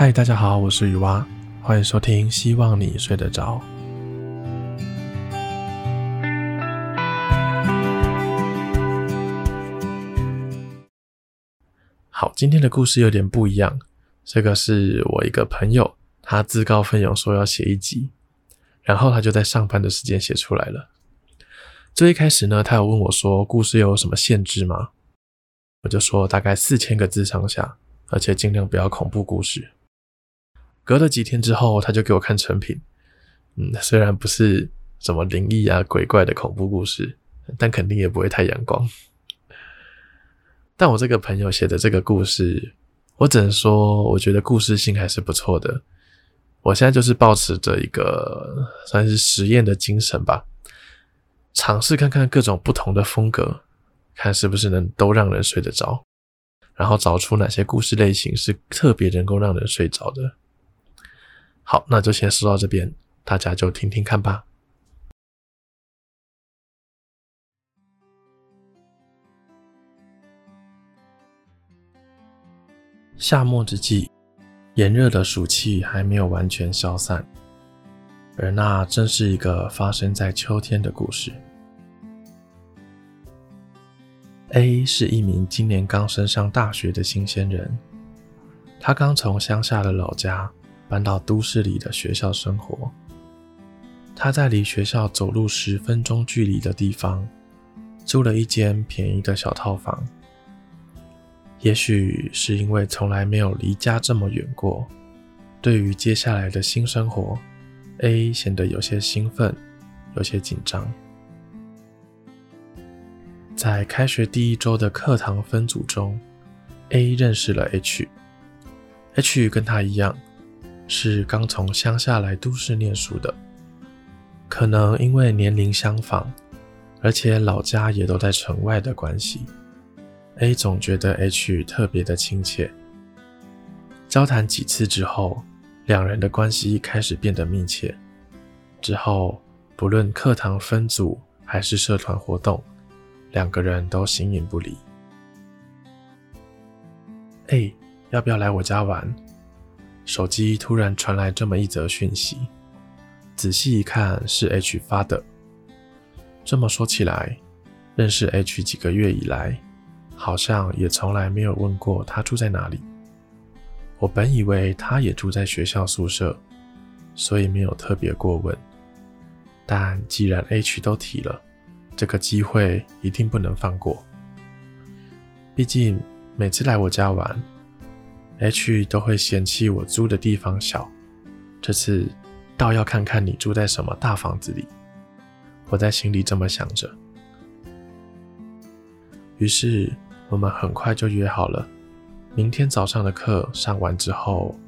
嗨，大家好，我是雨蛙，欢迎收听，希望你睡得着。好，今天的故事有点不一样，这个是我一个朋友，他自告奋勇说要写一集，然后他就在上班的时间写出来了。最一开始呢，他有问我说，故事有什么限制吗？我就说大概四千个字上下，而且尽量不要恐怖故事。隔了几天之后，他就给我看成品。嗯，虽然不是什么灵异啊、鬼怪的恐怖故事，但肯定也不会太阳光。但我这个朋友写的这个故事，我只能说，我觉得故事性还是不错的。我现在就是抱持着一个算是实验的精神吧，尝试看看各种不同的风格。看是不是能都让人睡得着，然后找出哪些故事类型是特别能够让人睡着的。好，那就先说到这边，大家就听听看吧。夏末之际，炎热的暑气还没有完全消散，而那正是一个发生在秋天的故事。A 是一名今年刚升上大学的新鲜人，他刚从乡下的老家搬到都市里的学校生活。他在离学校走路十分钟距离的地方租了一间便宜的小套房。也许是因为从来没有离家这么远过，对于接下来的新生活，A 显得有些兴奋，有些紧张。在开学第一周的课堂分组中，A 认识了 H。H 跟他一样，是刚从乡下来都市念书的。可能因为年龄相仿，而且老家也都在城外的关系，A 总觉得 H 特别的亲切。交谈几次之后，两人的关系开始变得密切。之后，不论课堂分组还是社团活动，两个人都形影不离。哎，要不要来我家玩？手机突然传来这么一则讯息，仔细一看是 H 发的。这么说起来，认识 H 几个月以来，好像也从来没有问过他住在哪里。我本以为他也住在学校宿舍，所以没有特别过问。但既然 H 都提了，这个机会一定不能放过。毕竟每次来我家玩，H 都会嫌弃我租的地方小。这次倒要看看你住在什么大房子里。我在心里这么想着。于是我们很快就约好了，明天早上的课上完之后，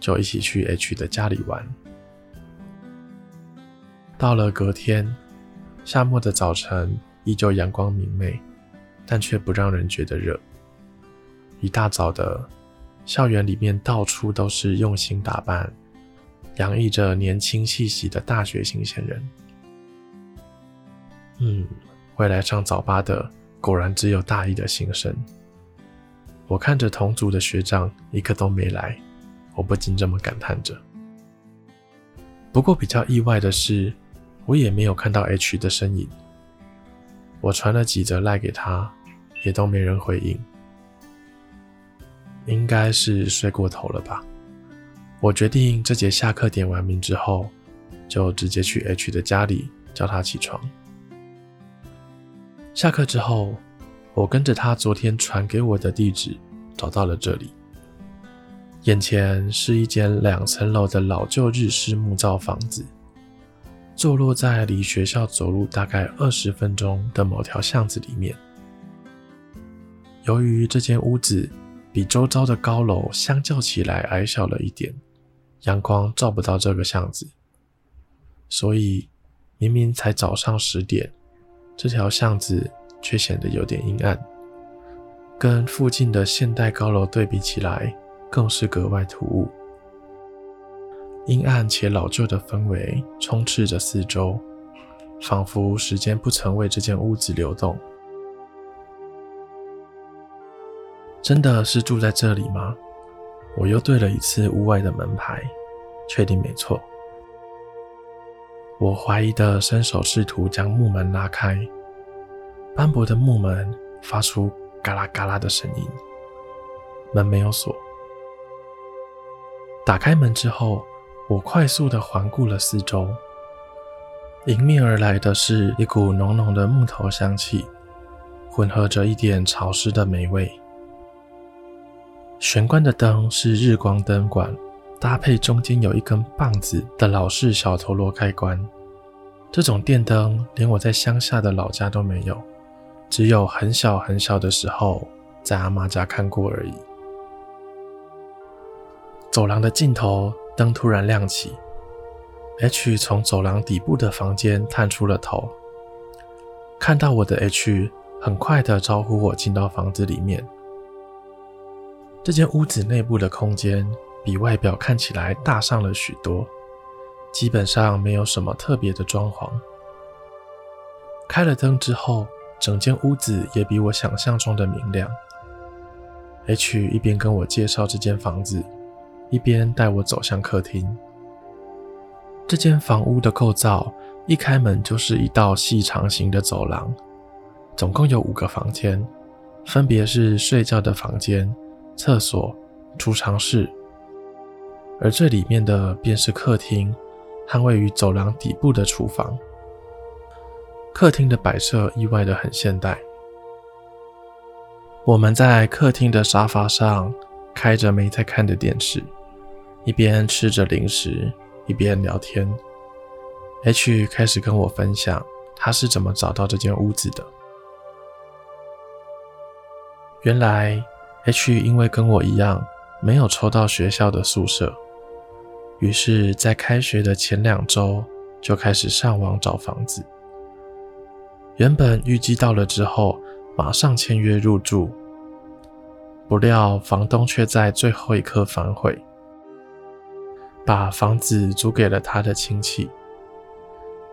就一起去 H 的家里玩。到了隔天。夏末的早晨依旧阳光明媚，但却不让人觉得热。一大早的，校园里面到处都是用心打扮、洋溢着年轻气息的大学新鲜人。嗯，会来上早八的果然只有大一的新生。我看着同组的学长一个都没来，我不禁这么感叹着。不过比较意外的是，我也没有看到 H 的身影。我传了几则赖给他，也都没人回应。应该是睡过头了吧。我决定这节下课点完名之后，就直接去 H 的家里叫他起床。下课之后，我跟着他昨天传给我的地址找到了这里。眼前是一间两层楼的老旧日式木造房子。坐落在离学校走路大概二十分钟的某条巷子里面。由于这间屋子比周遭的高楼相较起来矮小了一点，阳光照不到这个巷子，所以明明才早上十点，这条巷子却显得有点阴暗，跟附近的现代高楼对比起来，更是格外突兀。阴暗且老旧的氛围充斥着四周，仿佛时间不曾为这间屋子流动。真的是住在这里吗？我又对了一次屋外的门牌，确定没错。我怀疑的伸手试图将木门拉开，斑驳的木门发出嘎啦嘎啦的声音，门没有锁。打开门之后，我快速的环顾了四周，迎面而来的是一股浓浓的木头香气，混合着一点潮湿的霉味。玄关的灯是日光灯管。搭配中间有一根棒子的老式小陀螺开关，这种电灯连我在乡下的老家都没有，只有很小很小的时候在阿妈家看过而已。走廊的尽头，灯突然亮起，H 从走廊底部的房间探出了头，看到我的 H，很快的招呼我进到房子里面。这间屋子内部的空间。比外表看起来大上了许多，基本上没有什么特别的装潢。开了灯之后，整间屋子也比我想象中的明亮。H 一边跟我介绍这间房子，一边带我走向客厅。这间房屋的构造，一开门就是一道细长型的走廊，总共有五个房间，分别是睡觉的房间、厕所、储藏室。而最里面的便是客厅，和位于走廊底部的厨房。客厅的摆设意外的很现代。我们在客厅的沙发上开着没在看的电视，一边吃着零食，一边聊天。H 开始跟我分享他是怎么找到这间屋子的。原来 H 因为跟我一样没有抽到学校的宿舍。于是，在开学的前两周就开始上网找房子。原本预计到了之后马上签约入住，不料房东却在最后一刻反悔，把房子租给了他的亲戚。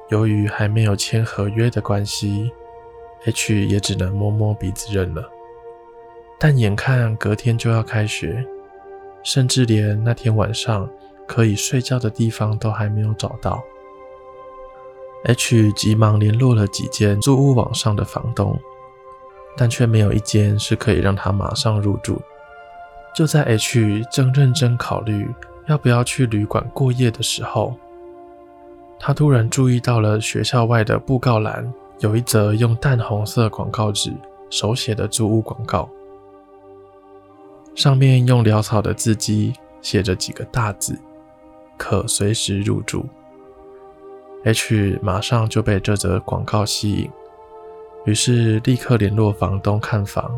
由于还没有签合约的关系，H 也只能摸摸鼻子认了。但眼看隔天就要开学，甚至连那天晚上。可以睡觉的地方都还没有找到，H 急忙联络了几间租屋网上的房东，但却没有一间是可以让他马上入住。就在 H 正认真考虑要不要去旅馆过夜的时候，他突然注意到了学校外的布告栏有一则用淡红色广告纸手写的租屋广告，上面用潦草的字迹写着几个大字。可随时入住。H 马上就被这则广告吸引，于是立刻联络房东看房，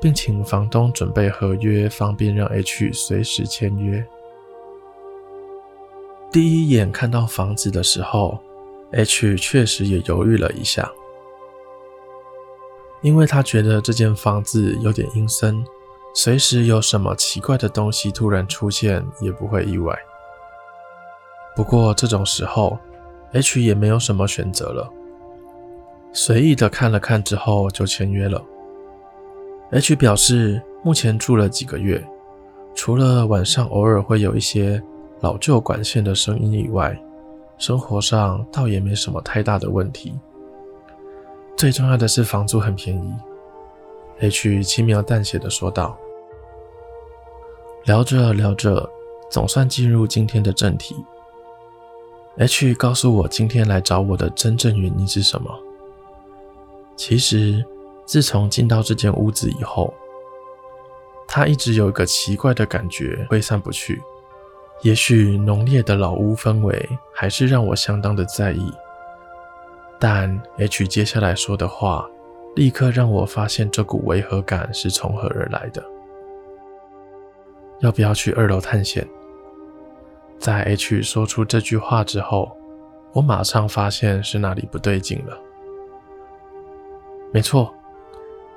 并请房东准备合约，方便让 H 随时签约。第一眼看到房子的时候，H 确实也犹豫了一下，因为他觉得这间房子有点阴森，随时有什么奇怪的东西突然出现，也不会意外。不过这种时候，H 也没有什么选择了，随意的看了看之后就签约了。H 表示，目前住了几个月，除了晚上偶尔会有一些老旧管线的声音以外，生活上倒也没什么太大的问题。最重要的是房租很便宜，H 轻描淡写的说道。聊着聊着，总算进入今天的正题。H 告诉我今天来找我的真正原因是什么。其实，自从进到这间屋子以后，他一直有一个奇怪的感觉挥散不去。也许浓烈的老屋氛围还是让我相当的在意。但 H 接下来说的话，立刻让我发现这股违和感是从何而来的。要不要去二楼探险？在 H 说出这句话之后，我马上发现是哪里不对劲了。没错，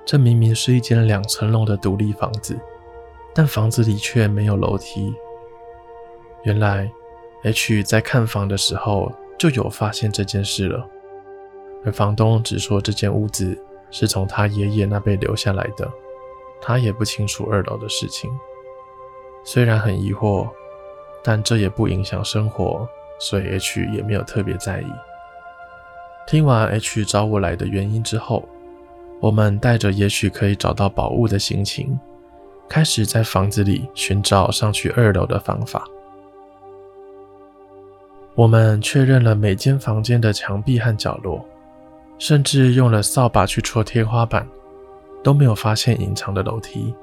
这明明是一间两层楼的独立房子，但房子里却没有楼梯。原来 H 在看房的时候就有发现这件事了，而房东只说这间屋子是从他爷爷那辈留下来的，他也不清楚二楼的事情。虽然很疑惑，但这也不影响生活，所以 H 也没有特别在意。听完 H 找我来的原因之后，我们带着也许可以找到宝物的心情，开始在房子里寻找上去二楼的方法。我们确认了每间房间的墙壁和角落，甚至用了扫把去戳天花板，都没有发现隐藏的楼梯。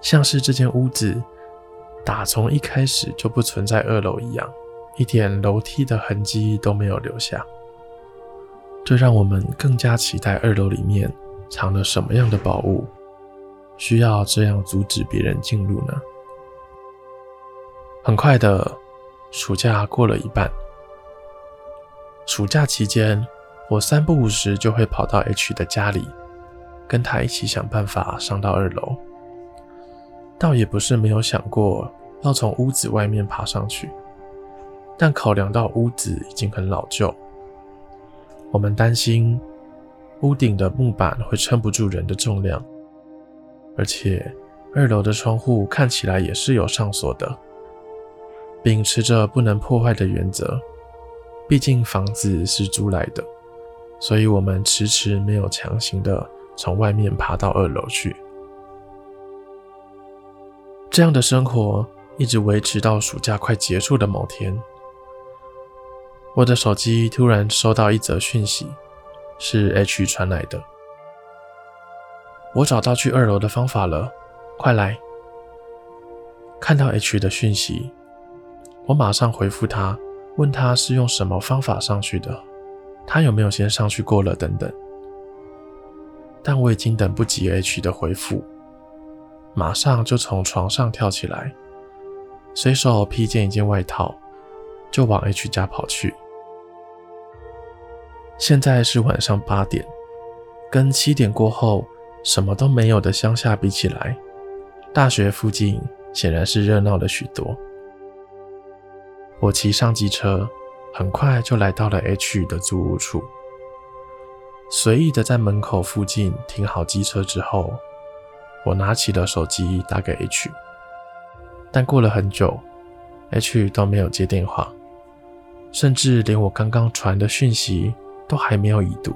像是这间屋子打从一开始就不存在二楼一样，一点楼梯的痕迹都没有留下。这让我们更加期待二楼里面藏了什么样的宝物，需要这样阻止别人进入呢？很快的，暑假过了一半。暑假期间，我三不五时就会跑到 H 的家里，跟他一起想办法上到二楼。倒也不是没有想过要从屋子外面爬上去，但考量到屋子已经很老旧。我们担心屋顶的木板会撑不住人的重量，而且二楼的窗户看起来也是有上锁的，秉持着不能破坏的原则。毕竟房子是租来的，所以我们迟迟没有强行的从外面爬到二楼去。这样的生活一直维持到暑假快结束的某天。我的手机突然收到一则讯息，是 H 传来的。我找到去二楼的方法了，快来！看到 H 的讯息，我马上回复他，问他是用什么方法上去的，他有没有先上去过了等等。但我已经等不及 H 的回复，马上就从床上跳起来，随手披件一件外套，就往 H 家跑去。现在是晚上八点，跟七点过后什么都没有的乡下比起来，大学附近显然是热闹了许多。我骑上机车，很快就来到了 H 的租屋处，随意的在门口附近停好机车之后，我拿起了手机打给 H，但过了很久，H 都没有接电话，甚至连我刚刚传的讯息。都还没有已读，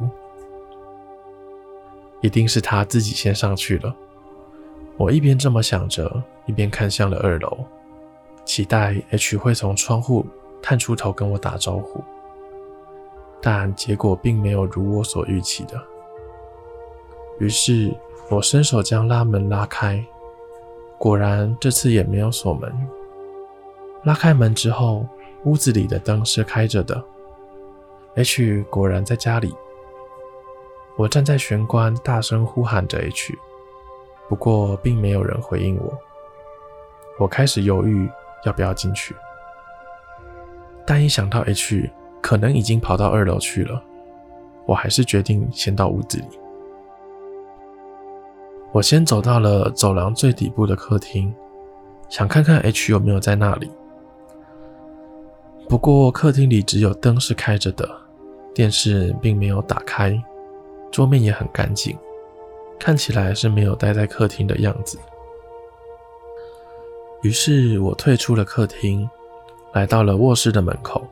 一定是他自己先上去了。我一边这么想着，一边看向了二楼，期待 H 会从窗户探出头跟我打招呼。但结果并没有如我所预期的。于是我伸手将拉门拉开，果然这次也没有锁门。拉开门之后，屋子里的灯是开着的。H 果然在家里，我站在玄关，大声呼喊着 H，不过并没有人回应我。我开始犹豫要不要进去，但一想到 H 可能已经跑到二楼去了，我还是决定先到屋子里。我先走到了走廊最底部的客厅，想看看 H 有没有在那里。不过客厅里只有灯是开着的。电视并没有打开，桌面也很干净，看起来是没有待在客厅的样子。于是我退出了客厅，来到了卧室的门口。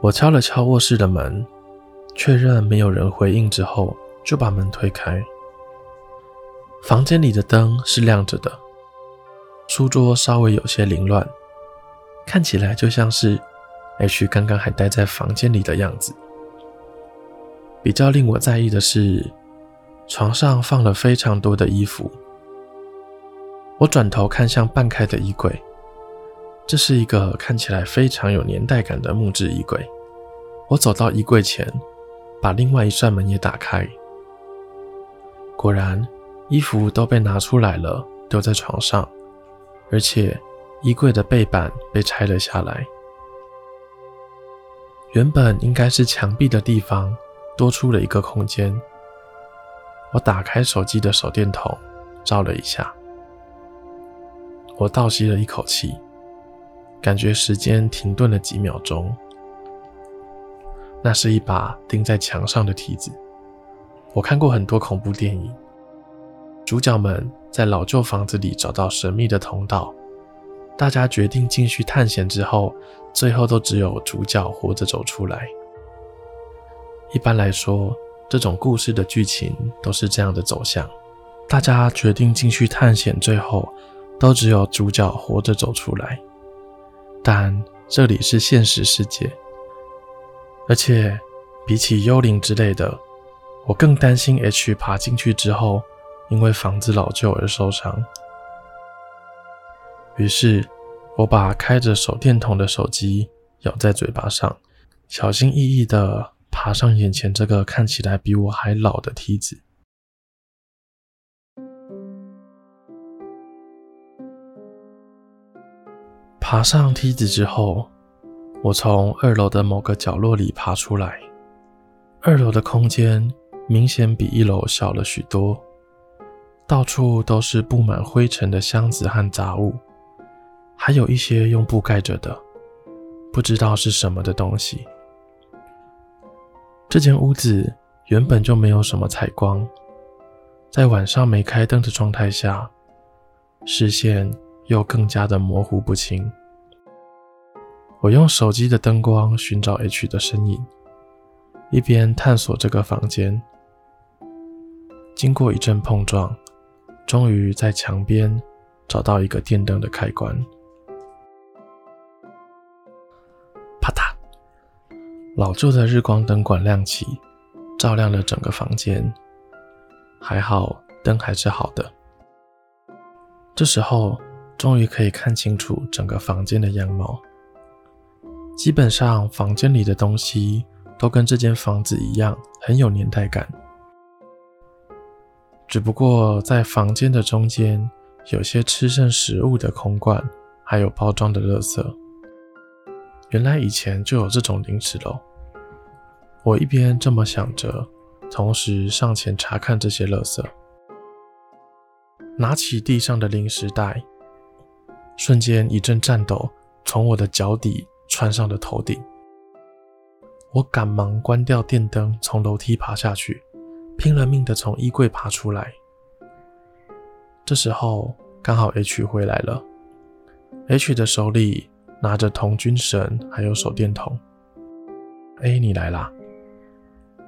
我敲了敲卧室的门，确认没有人回应之后，就把门推开。房间里的灯是亮着的，书桌稍微有些凌乱，看起来就像是。H 刚刚还待在房间里的样子。比较令我在意的是，床上放了非常多的衣服。我转头看向半开的衣柜，这是一个看起来非常有年代感的木质衣柜。我走到衣柜前，把另外一扇门也打开。果然，衣服都被拿出来了，丢在床上，而且衣柜的背板被拆了下来。原本应该是墙壁的地方，多出了一个空间。我打开手机的手电筒，照了一下。我倒吸了一口气，感觉时间停顿了几秒钟。那是一把钉在墙上的梯子。我看过很多恐怖电影，主角们在老旧房子里找到神秘的通道。大家决定进去探险之后，最后都只有主角活着走出来。一般来说，这种故事的剧情都是这样的走向：大家决定进去探险，最后都只有主角活着走出来。但这里是现实世界，而且比起幽灵之类的，我更担心 H 爬进去之后，因为房子老旧而受伤。于是，我把开着手电筒的手机咬在嘴巴上，小心翼翼地爬上眼前这个看起来比我还老的梯子。爬上梯子之后，我从二楼的某个角落里爬出来。二楼的空间明显比一楼小了许多，到处都是布满灰尘的箱子和杂物，还有一些用布盖着的，不知道是什么的东西。这间屋子原本就没有什么采光，在晚上没开灯的状态下，视线又更加的模糊不清。我用手机的灯光寻找 H 的身影，一边探索这个房间。经过一阵碰撞，终于在墙边找到一个电灯的开关。啪嗒，老旧的日光灯管亮起，照亮了整个房间。还好，灯还是好的。这时候，终于可以看清楚整个房间的样貌。基本上，房间里的东西都跟这间房子一样，很有年代感。只不过在房间的中间，有些吃剩食物的空罐，还有包装的垃圾。原来以前就有这种零食喽。我一边这么想着，同时上前查看这些垃圾，拿起地上的零食袋，瞬间一阵颤抖从我的脚底。窜上了头顶，我赶忙关掉电灯，从楼梯爬下去，拼了命的从衣柜爬出来。这时候刚好 H 回来了，H 的手里拿着童军绳还有手电筒。哎，你来啦！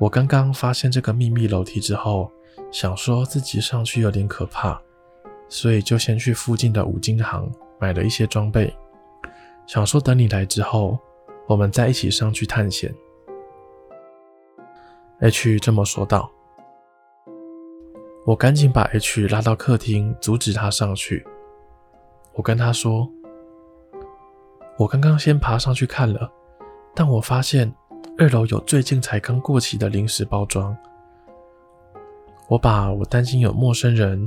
我刚刚发现这个秘密楼梯之后，想说自己上去有点可怕，所以就先去附近的五金行买了一些装备。想说等你来之后，我们再一起上去探险。H 这么说道。我赶紧把 H 拉到客厅，阻止他上去。我跟他说：“我刚刚先爬上去看了，但我发现二楼有最近才刚过期的零食包装。我把我担心有陌生人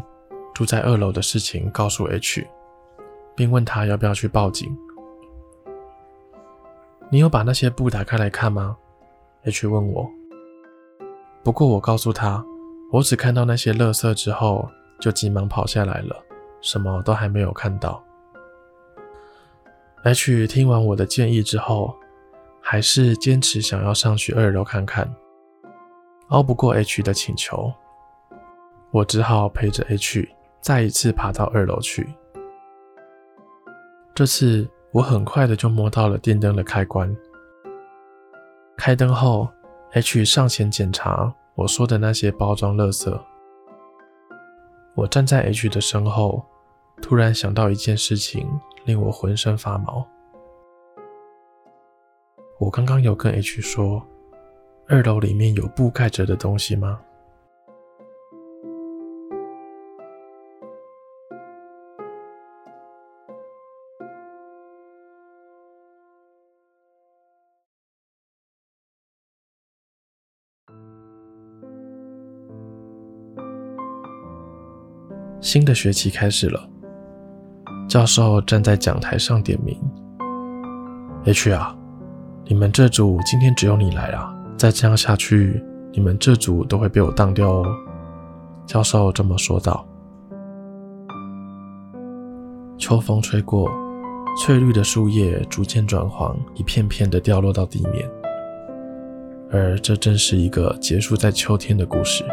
住在二楼的事情告诉 H，并问他要不要去报警。”你有把那些布打开来看吗？H 问我。不过我告诉他，我只看到那些垃圾之后，就急忙跑下来了，什么都还没有看到。H 听完我的建议之后，还是坚持想要上去二楼看看。拗不过 H 的请求，我只好陪着 H 再一次爬到二楼去。这次。我很快的就摸到了电灯的开关。开灯后，H 上前检查我说的那些包装垃圾。我站在 H 的身后，突然想到一件事情，令我浑身发毛。我刚刚有跟 H 说，二楼里面有布盖着的东西吗？新的学期开始了，教授站在讲台上点名：“H 啊，你们这组今天只有你来啊！再这样下去，你们这组都会被我当掉哦。”教授这么说道。秋风吹过，翠绿的树叶逐渐转黄，一片片的掉落到地面。而这正是一个结束在秋天的故事。